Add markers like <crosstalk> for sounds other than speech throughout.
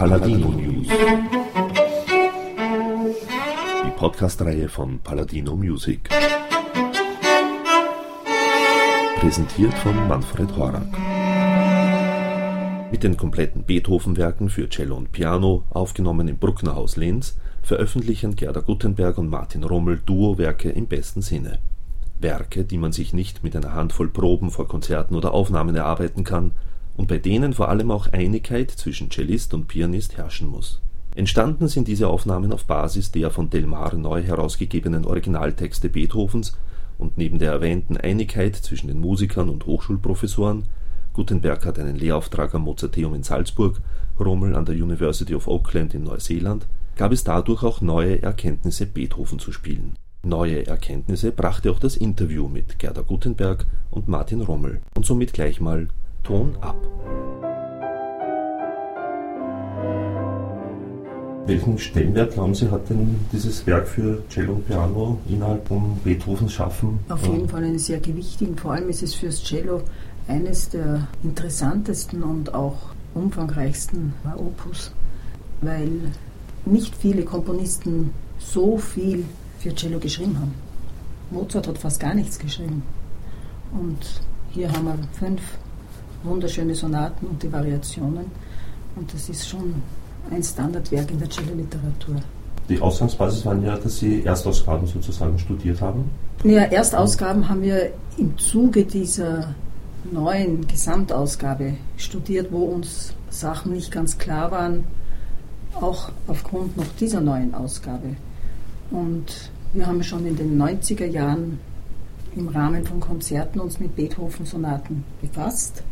Paladino News. Die Podcast-Reihe von Paladino Music. Präsentiert von Manfred Horak. Mit den kompletten Beethoven-Werken für Cello und Piano, aufgenommen im Brucknerhaus Linz, veröffentlichen Gerda Guttenberg und Martin Rommel Duo-Werke im besten Sinne. Werke, die man sich nicht mit einer Handvoll Proben vor Konzerten oder Aufnahmen erarbeiten kann und bei denen vor allem auch Einigkeit zwischen Cellist und Pianist herrschen muss. Entstanden sind diese Aufnahmen auf Basis der von Delmar neu herausgegebenen Originaltexte Beethovens und neben der erwähnten Einigkeit zwischen den Musikern und Hochschulprofessoren Gutenberg hat einen Lehrauftrag am Mozarteum in Salzburg, Rommel an der University of Auckland in Neuseeland, gab es dadurch auch neue Erkenntnisse Beethoven zu spielen. Neue Erkenntnisse brachte auch das Interview mit Gerda Gutenberg und Martin Rommel und somit gleich mal Ton ab. Welchen Stellenwert, glauben Sie, hat denn dieses Werk für Cello und Piano innerhalb von Beethovens Schaffen? Auf jeden Fall einen sehr gewichtigen. Vor allem ist es fürs Cello eines der interessantesten und auch umfangreichsten Opus, weil nicht viele Komponisten so viel für Cello geschrieben haben. Mozart hat fast gar nichts geschrieben. Und hier haben wir fünf wunderschöne Sonaten und die Variationen. Und das ist schon ein Standardwerk in der Cello-Literatur. Die Ausgangsbasis waren ja, dass Sie Erstausgaben sozusagen studiert haben? Ja, Erstausgaben haben wir im Zuge dieser neuen Gesamtausgabe studiert, wo uns Sachen nicht ganz klar waren, auch aufgrund noch dieser neuen Ausgabe. Und wir haben schon in den 90er Jahren im Rahmen von Konzerten uns mit Beethoven-Sonaten befasst.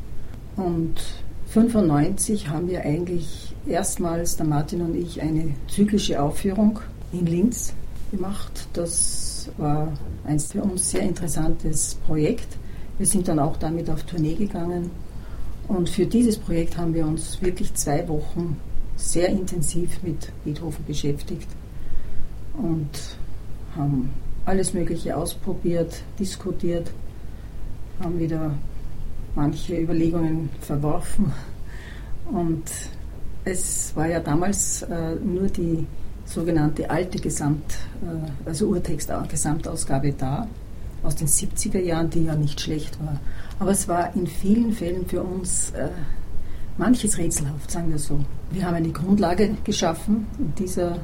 Und 1995 haben wir eigentlich erstmals, der Martin und ich, eine zyklische Aufführung in Linz gemacht. Das war ein für uns sehr interessantes Projekt. Wir sind dann auch damit auf Tournee gegangen. Und für dieses Projekt haben wir uns wirklich zwei Wochen sehr intensiv mit Beethoven beschäftigt und haben alles Mögliche ausprobiert, diskutiert, haben wieder manche Überlegungen verworfen. Und es war ja damals äh, nur die sogenannte alte Gesamt, äh, also Urtext-Gesamtausgabe da, aus den 70er Jahren, die ja nicht schlecht war. Aber es war in vielen Fällen für uns äh, manches rätselhaft, sagen wir so. Wir haben eine Grundlage geschaffen in dieser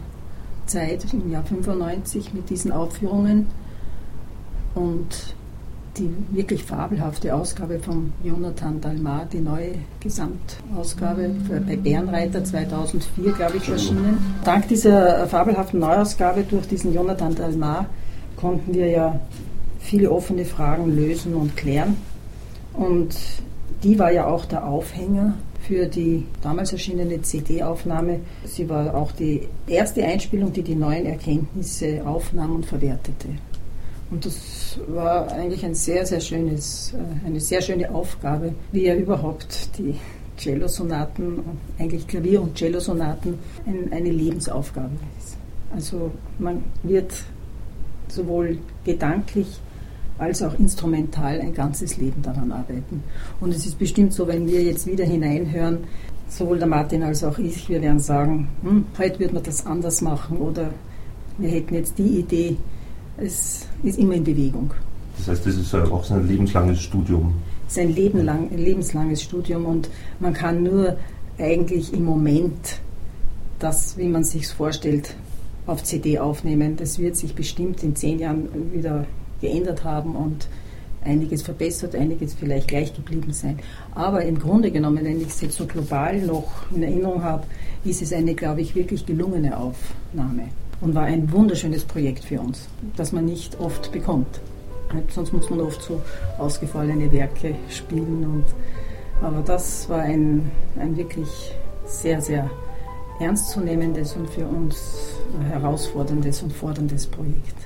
Zeit, im Jahr 95, mit diesen Aufführungen. Und die wirklich fabelhafte Ausgabe von Jonathan Dalmar, die neue Gesamtausgabe bei Bärenreiter 2004, glaube ich, erschienen. Dank dieser fabelhaften Neuausgabe durch diesen Jonathan Dalmar konnten wir ja viele offene Fragen lösen und klären. Und die war ja auch der Aufhänger für die damals erschienene CD-Aufnahme. Sie war auch die erste Einspielung, die die neuen Erkenntnisse aufnahm und verwertete. Und das war eigentlich ein sehr, sehr schönes, äh, eine sehr schöne Aufgabe, wie ja überhaupt die Cellosonaten, eigentlich Klavier- und Cellosonaten, eine Lebensaufgabe ist. Also man wird sowohl gedanklich als auch instrumental ein ganzes Leben daran arbeiten. Und es ist bestimmt so, wenn wir jetzt wieder hineinhören, sowohl der Martin als auch ich, wir werden sagen, hm, heute wird man das anders machen oder wir hätten jetzt die Idee, es ist immer in Bewegung. Das heißt, das ist auch ein lebenslanges Studium. Es ist ein, Leben lang, ein lebenslanges Studium und man kann nur eigentlich im Moment das, wie man sich vorstellt, auf CD aufnehmen. Das wird sich bestimmt in zehn Jahren wieder geändert haben und einiges verbessert, einiges vielleicht gleich geblieben sein. Aber im Grunde genommen, wenn ich es jetzt so global noch in Erinnerung habe, ist es eine, glaube ich, wirklich gelungene Aufnahme und war ein wunderschönes Projekt für uns, das man nicht oft bekommt. Sonst muss man oft so ausgefallene Werke spielen. Und, aber das war ein, ein wirklich sehr, sehr ernstzunehmendes und für uns herausforderndes und forderndes Projekt.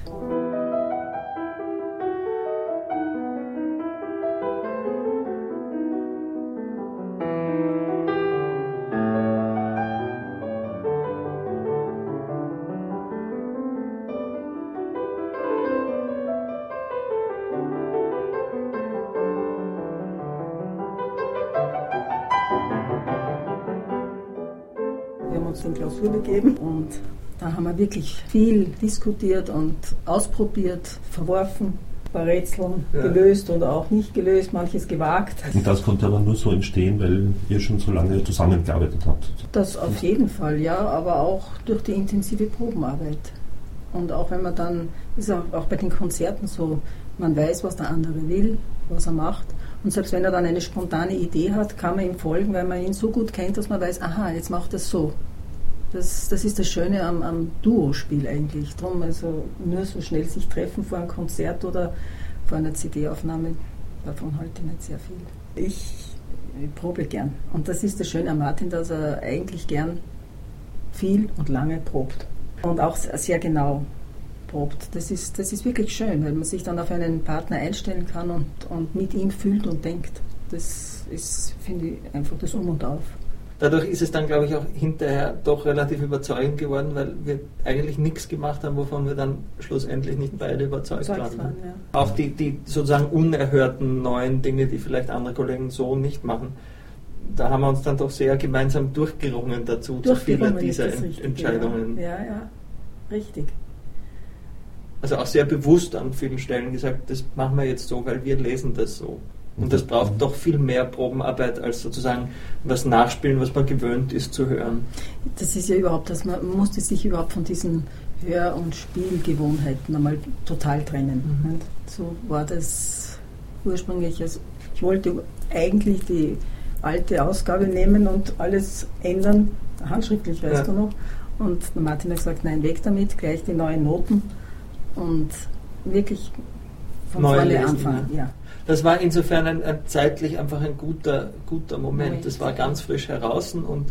Wir wirklich viel diskutiert und ausprobiert, verworfen, ein paar Rätseln ja. gelöst oder auch nicht gelöst, manches gewagt. Und das konnte aber nur so entstehen, weil ihr schon so lange zusammengearbeitet habt? Das auf jeden Fall, ja, aber auch durch die intensive Probenarbeit. Und auch wenn man dann, ist auch, auch bei den Konzerten so, man weiß, was der andere will, was er macht. Und selbst wenn er dann eine spontane Idee hat, kann man ihm folgen, weil man ihn so gut kennt, dass man weiß, aha, jetzt macht er es so. Das, das ist das Schöne am, am Duo-Spiel eigentlich. Drum also nur so schnell sich treffen vor einem Konzert oder vor einer CD-Aufnahme, davon halte ich nicht sehr viel. Ich, ich probe gern. Und das ist das Schöne an Martin, dass er eigentlich gern viel und lange probt. Und auch sehr genau probt. Das ist, das ist wirklich schön, weil man sich dann auf einen Partner einstellen kann und, und mit ihm fühlt und denkt. Das ist, finde ich, einfach das Um und Auf. Dadurch ist es dann, glaube ich, auch hinterher doch relativ überzeugend geworden, weil wir eigentlich nichts gemacht haben, wovon wir dann schlussendlich nicht beide überzeugt waren. waren ja. Auch die, die sozusagen unerhörten neuen Dinge, die vielleicht andere Kollegen so nicht machen, da haben wir uns dann doch sehr gemeinsam durchgerungen dazu, zu vielen dieser richtig, Entscheidungen. Ja. ja, ja, richtig. Also auch sehr bewusst an vielen Stellen gesagt, das machen wir jetzt so, weil wir lesen das so. Und das braucht doch viel mehr Probenarbeit als sozusagen was nachspielen, was man gewöhnt ist zu hören. Das ist ja überhaupt, dass man musste sich überhaupt von diesen Hör- und Spielgewohnheiten einmal total trennen. Mhm. So war das ursprünglich. Also ich wollte eigentlich die alte Ausgabe nehmen und alles ändern, handschriftlich weißt ja. du noch. Und Martin hat gesagt, nein, weg damit, gleich die neuen Noten und wirklich von Neu vorne anfangen. Ja das war insofern ein, ein, zeitlich einfach ein guter, guter Moment. Das war ganz frisch heraus und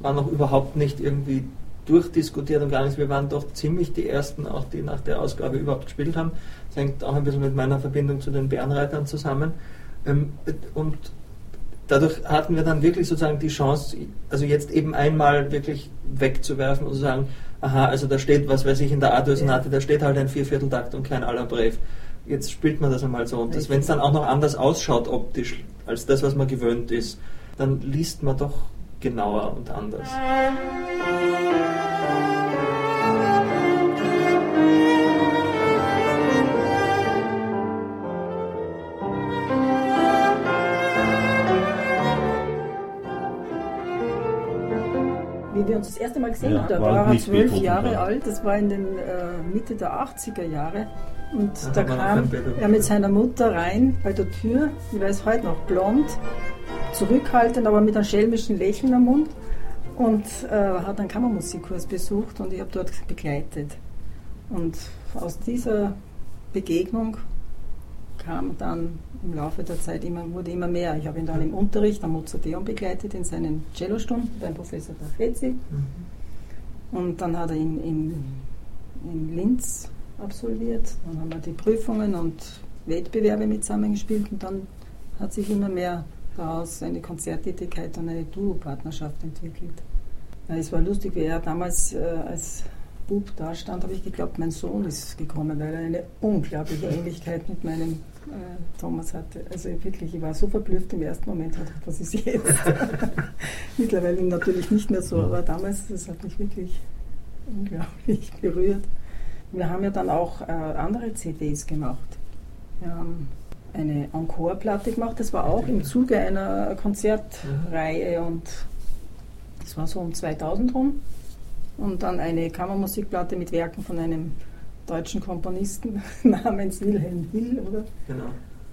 war noch überhaupt nicht irgendwie durchdiskutiert und gar nichts. Wir waren doch ziemlich die Ersten, auch die nach der Ausgabe überhaupt gespielt haben. Das hängt auch ein bisschen mit meiner Verbindung zu den Bärenreitern zusammen. Ähm, und dadurch hatten wir dann wirklich sozusagen die Chance, also jetzt eben einmal wirklich wegzuwerfen und zu sagen, aha, also da steht, was weiß ich, in der A-Sonate, da steht halt ein Viervierteltakt und kein aller Brev jetzt spielt man das einmal so. Und wenn es dann auch noch anders ausschaut optisch als das, was man gewöhnt ist, dann liest man doch genauer und anders. Wie wir uns das erste Mal gesehen ja, haben, da war er zwölf Jahre alt, das war in den äh, Mitte der 80er Jahre. Und da, da kam er mit seiner Mutter rein bei der Tür, ich weiß heute noch, blond, zurückhaltend, aber mit einem schelmischen Lächeln am Mund und äh, hat einen Kammermusikkurs besucht und ich habe dort begleitet. Und aus dieser Begegnung kam dann im Laufe der Zeit immer, wurde immer mehr. Ich habe ihn dann im Unterricht am Mozarteum begleitet in seinen Cellostunden beim Professor Tafetzi. Mhm. Und dann hat er ihn in, in Linz absolviert. Dann haben wir die Prüfungen und Wettbewerbe mit zusammengespielt und dann hat sich immer mehr daraus eine Konzerttätigkeit und eine Duo-Partnerschaft entwickelt. Es war lustig, wie er damals äh, als Bub da stand, habe ich geglaubt, mein Sohn ist gekommen, weil er eine unglaubliche Ähnlichkeit mit meinem äh, Thomas hatte. Also wirklich, ich war so verblüfft im ersten Moment, was ist jetzt? <laughs> Mittlerweile natürlich nicht mehr so, aber damals, das hat mich wirklich unglaublich berührt. Wir haben ja dann auch äh, andere CDs gemacht. Wir haben eine Encore-Platte gemacht, das war auch im Zuge einer Konzertreihe und das war so um 2000 rum. Und dann eine Kammermusikplatte mit Werken von einem deutschen Komponisten <laughs> namens Wilhelm Hill, oder? Genau.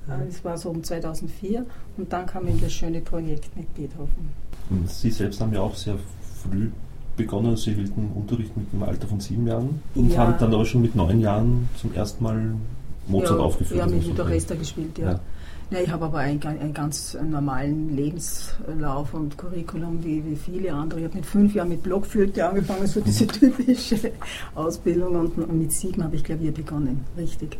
Ja. Das war so um 2004 und dann kam eben das schöne Projekt mit Beethoven. Und Sie selbst haben ja auch sehr früh begonnen, Sie hielten Unterricht mit dem Alter von sieben Jahren und ja. haben dann aber schon mit neun Jahren zum ersten Mal Mozart ja, aufgeführt. Ja, mit, mit Orchester gespielt, ja. ja. ja ich habe aber einen, einen ganz normalen Lebenslauf und Curriculum wie, wie viele andere. Ich habe mit fünf Jahren mit Blockflöte angefangen, so diese typische Ausbildung und mit sieben habe ich Klavier begonnen, richtig.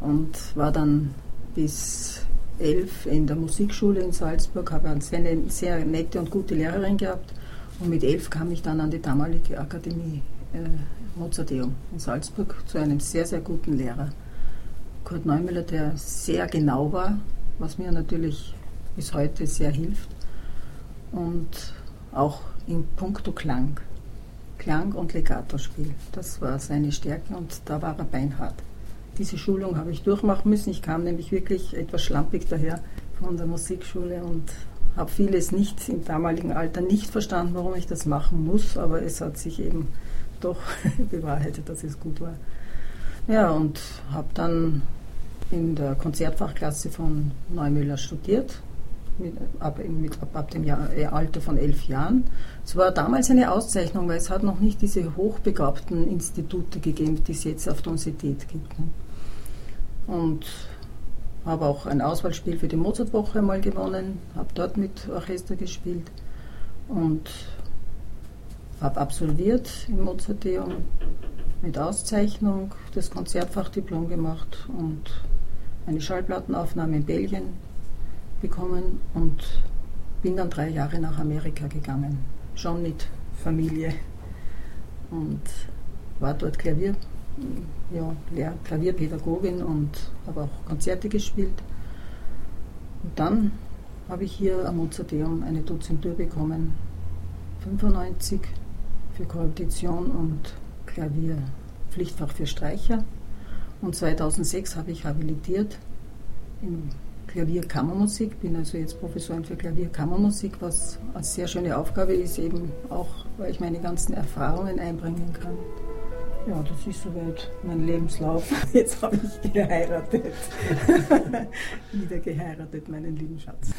Und war dann bis elf in der Musikschule in Salzburg, habe eine sehr, sehr nette und gute Lehrerin gehabt und mit elf kam ich dann an die damalige Akademie äh, Mozarteum in Salzburg zu einem sehr, sehr guten Lehrer. Kurt Neumüller, der sehr genau war, was mir natürlich bis heute sehr hilft. Und auch in puncto Klang. Klang- und Legato-Spiel. Das war seine Stärke und da war er beinhart. Diese Schulung habe ich durchmachen müssen. Ich kam nämlich wirklich etwas schlampig daher von der Musikschule und habe vieles nicht im damaligen Alter nicht verstanden, warum ich das machen muss, aber es hat sich eben doch <laughs> bewahrheitet, dass es gut war. Ja, und habe dann in der Konzertfachklasse von Neumüller studiert, mit, ab, mit, ab, ab dem Jahr, äh, Alter von elf Jahren. Es war damals eine Auszeichnung, weil es hat noch nicht diese hochbegabten Institute gegeben, die es jetzt auf der Universität gibt. Ne? Und habe auch ein Auswahlspiel für die Mozartwoche mal gewonnen, habe dort mit Orchester gespielt und habe absolviert im Mozarteum mit Auszeichnung das Konzertfachdiplom gemacht und eine Schallplattenaufnahme in Belgien bekommen und bin dann drei Jahre nach Amerika gegangen, schon mit Familie und war dort Klavier, ja, Lehr Klavierpädagogin und habe auch Konzerte gespielt. Und dann habe ich hier am Mozarteum eine Dozentur bekommen, 95 für Koalition und Klavier, Pflichtfach für Streicher. Und 2006 habe ich habilitiert in Klavierkammermusik, bin also jetzt Professorin für Klavierkammermusik, was eine sehr schöne Aufgabe ist, eben auch, weil ich meine ganzen Erfahrungen einbringen kann. Ja, das ist soweit mein Lebenslauf. <laughs> Jetzt habe ich geheiratet. <laughs> Wieder geheiratet, meinen lieben Schatz.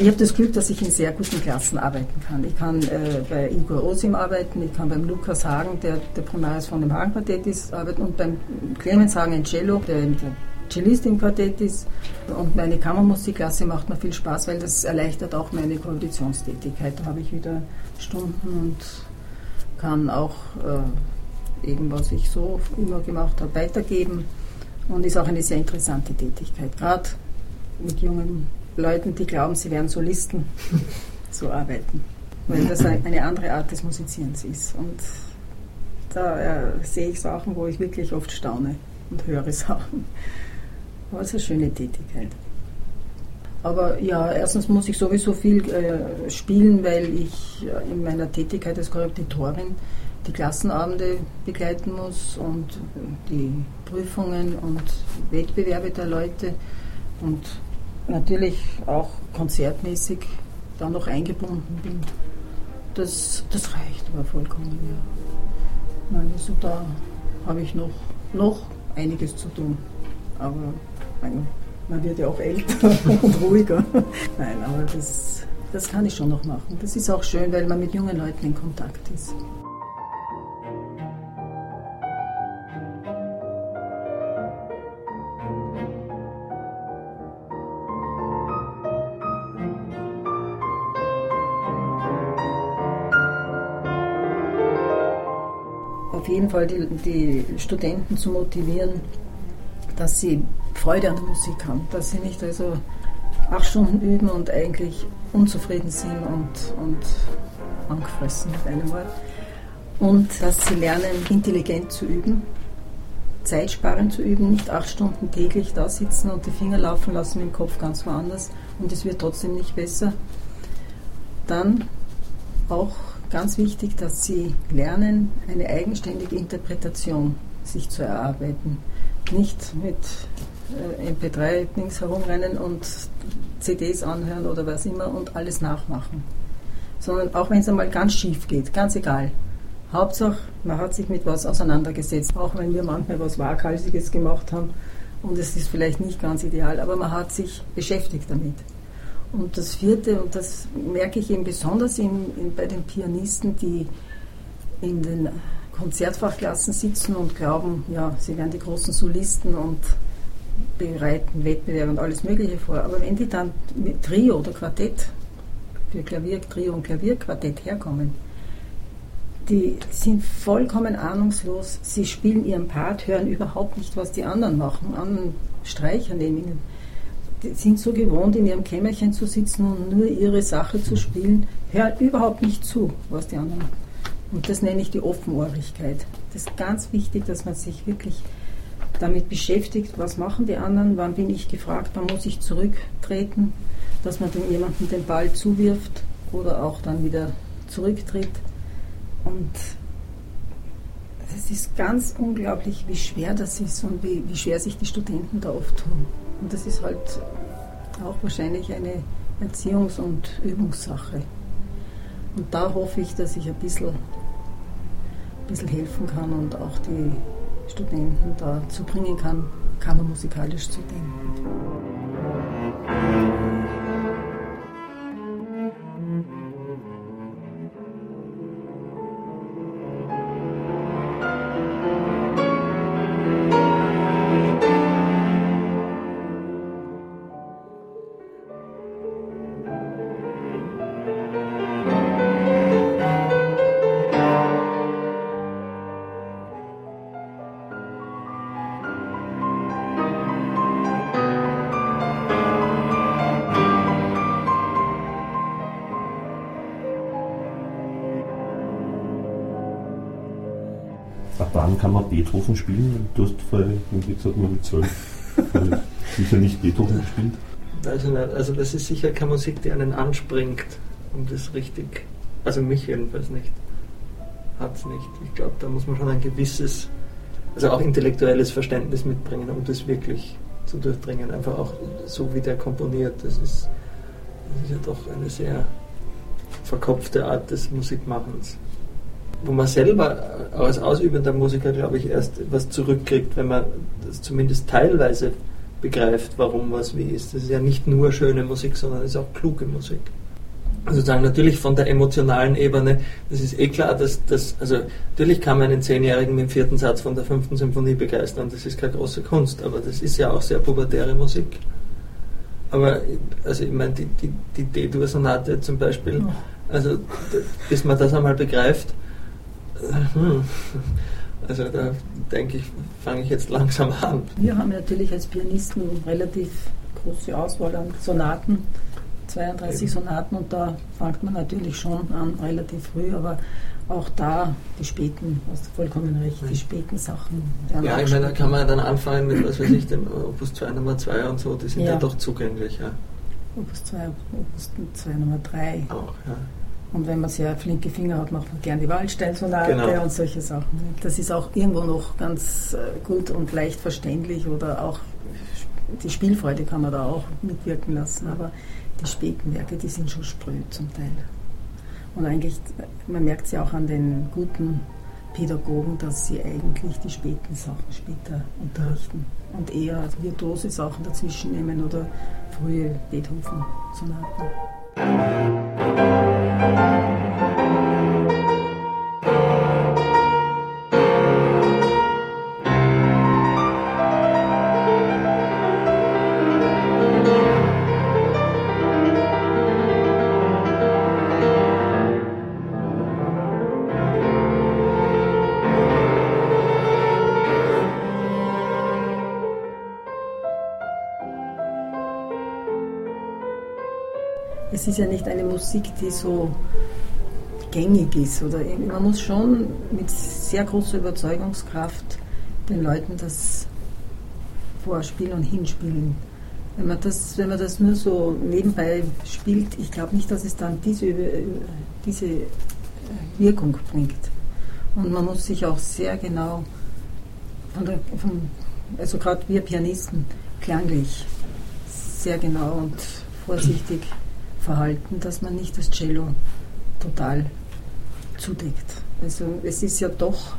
Ich habe das Glück, dass ich in sehr guten Klassen arbeiten kann. Ich kann äh, bei Igor Osim arbeiten, ich kann beim Lukas Hagen, der der Primaris von dem Hagen-Quartett ist, arbeiten und beim Clemens Hagen in Cello, der der Cellist im Quartett ist. Und meine Kammermusikklasse macht mir viel Spaß, weil das erleichtert auch meine Koalitionstätigkeit. Da habe ich wieder Stunden und kann auch äh, eben, was ich so immer gemacht habe, weitergeben. Und ist auch eine sehr interessante Tätigkeit, gerade mit jungen Leuten, die glauben, sie wären Solisten, <laughs> zu arbeiten. Weil das eine andere Art des Musizierens ist. Und da äh, sehe ich Sachen, wo ich wirklich oft staune und höre <laughs> Sachen. Aber es ist eine schöne Tätigkeit. Aber ja, erstens muss ich sowieso viel äh, spielen, weil ich äh, in meiner Tätigkeit als Korreptitorin die Klassenabende begleiten muss und die Prüfungen und Wettbewerbe der Leute. Und natürlich auch konzertmäßig da noch eingebunden bin. Das, das reicht aber vollkommen, ja. Nein, also da habe ich noch, noch einiges zu tun. Aber mein, man wird ja auch älter <laughs> und ruhiger. Nein, aber das, das kann ich schon noch machen. Das ist auch schön, weil man mit jungen Leuten in Kontakt ist. Jeden die, die Studenten zu motivieren, dass sie Freude an der Musik haben, dass sie nicht also acht Stunden üben und eigentlich unzufrieden sind und, und angefressen mit einem Wort. Und dass sie lernen, intelligent zu üben, zeitsparend zu üben, nicht acht Stunden täglich da sitzen und die Finger laufen lassen dem Kopf ganz woanders und es wird trotzdem nicht besser. Dann auch ganz wichtig, dass sie lernen, eine eigenständige Interpretation sich zu erarbeiten. Nicht mit äh, MP3-Dings herumrennen und CDs anhören oder was immer und alles nachmachen. Sondern auch wenn es einmal ganz schief geht, ganz egal. Hauptsache, man hat sich mit was auseinandergesetzt, auch wenn wir manchmal was Waghalsiges gemacht haben und es ist vielleicht nicht ganz ideal, aber man hat sich beschäftigt damit. Und das vierte, und das merke ich eben besonders in, in, bei den Pianisten, die in den Konzertfachklassen sitzen und glauben, ja, sie wären die großen Solisten und bereiten Wettbewerbe und alles Mögliche vor. Aber wenn die dann mit Trio oder Quartett, für Klavier, Trio und Klavierquartett herkommen, die sind vollkommen ahnungslos. Sie spielen ihren Part, hören überhaupt nicht, was die anderen machen, anderen Streicher neben ihnen. Sind so gewohnt, in ihrem Kämmerchen zu sitzen und nur ihre Sache zu spielen, hören überhaupt nicht zu, was die anderen. Und das nenne ich die Offenohrigkeit. Das ist ganz wichtig, dass man sich wirklich damit beschäftigt, was machen die anderen, wann bin ich gefragt, wann muss ich zurücktreten, dass man dem jemanden den Ball zuwirft oder auch dann wieder zurücktritt. Und es ist ganz unglaublich, wie schwer das ist und wie, wie schwer sich die Studenten da oft tun. Und das ist halt auch wahrscheinlich eine Erziehungs- und Übungssache. Und da hoffe ich, dass ich ein bisschen, ein bisschen helfen kann und auch die Studenten dazu bringen kann, kammermusikalisch zu denken. Beethoven spielen? Du hast vorhin gesagt, man mit zwölf <laughs> sicher nicht Beethoven gespielt. Also, also das ist sicher keine Musik, die einen anspringt, um das richtig, also mich jedenfalls nicht, hat es nicht. Ich glaube, da muss man schon ein gewisses, also auch intellektuelles Verständnis mitbringen, um das wirklich zu durchdringen. Einfach auch so, wie der komponiert. Das ist, das ist ja doch eine sehr verkopfte Art des Musikmachens wo man selber als ausübender Musiker, glaube ich, erst was zurückkriegt, wenn man das zumindest teilweise begreift, warum was wie ist. Das ist ja nicht nur schöne Musik, sondern es ist auch kluge Musik. Also sozusagen natürlich von der emotionalen Ebene, das ist eh klar, dass das, also natürlich kann man einen Zehnjährigen mit dem vierten Satz von der fünften Symphonie begeistern, das ist keine große Kunst, aber das ist ja auch sehr pubertäre Musik. Aber, also ich meine, die, die, die D-Dur-Sonate zum Beispiel, also bis man das einmal begreift. Also da denke ich, fange ich jetzt langsam an. Wir haben natürlich als Pianisten eine relativ große Auswahl an Sonaten, 32 Sonaten und da fängt man natürlich schon an, relativ früh, aber auch da die späten, hast du vollkommen recht, die späten Sachen. Ja, ich meine, da kann man dann anfangen mit, was weiß ich, dem Opus 2 Nummer 2 und so, die sind ja, ja doch zugänglich. Ja. Opus 2, Opus 2 Nummer 3. Auch, ja. Und wenn man sehr flinke Finger hat, macht man gerne die Waldsteinsonate genau. und solche Sachen. Das ist auch irgendwo noch ganz äh, gut und leicht verständlich oder auch die Spielfreude kann man da auch mitwirken lassen. Aber die späten Werke, die sind schon spröd zum Teil. Und eigentlich, man merkt es ja auch an den guten Pädagogen, dass sie eigentlich die späten Sachen später unterrichten und eher virtuose Sachen dazwischen nehmen oder frühe Beethoven-Sonaten. Es ist ja nicht eine Musik, die so gängig ist. Oder man muss schon mit sehr großer Überzeugungskraft den Leuten das vorspielen und hinspielen. Wenn man das, wenn man das nur so nebenbei spielt, ich glaube nicht, dass es dann diese, diese Wirkung bringt. Und man muss sich auch sehr genau, von der, von, also gerade wir Pianisten, klanglich sehr genau und vorsichtig verhalten, dass man nicht das Cello total zudeckt. Also es ist ja doch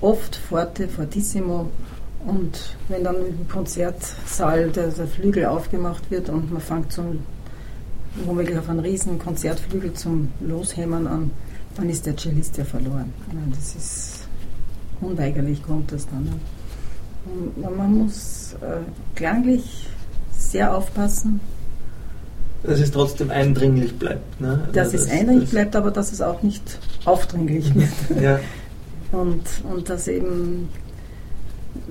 oft forte, fortissimo und wenn dann im Konzertsaal der, der Flügel aufgemacht wird und man fängt zum, womöglich auf einen riesen Konzertflügel zum Loshämmern an, dann ist der Cellist ja verloren. Das ist unweigerlich kommt das dann. Man muss äh, klanglich sehr aufpassen. Dass es trotzdem eindringlich bleibt. Ne? Also dass das, es eindringlich das bleibt, aber dass es auch nicht aufdringlich wird. <laughs> Ja. Und, und dass eben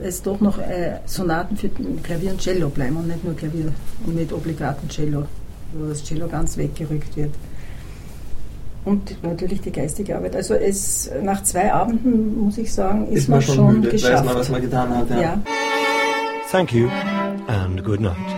es doch noch äh, Sonaten für Klavier und Cello bleiben und nicht nur Klavier und mit obligaten Cello, wo das Cello ganz weggerückt wird. Und natürlich die geistige Arbeit. Also es, nach zwei Abenden, muss ich sagen, ist, ist man, schon, schon müde, geschafft. Weiß man, was man getan hat. Ja. ja. Thank you and good night.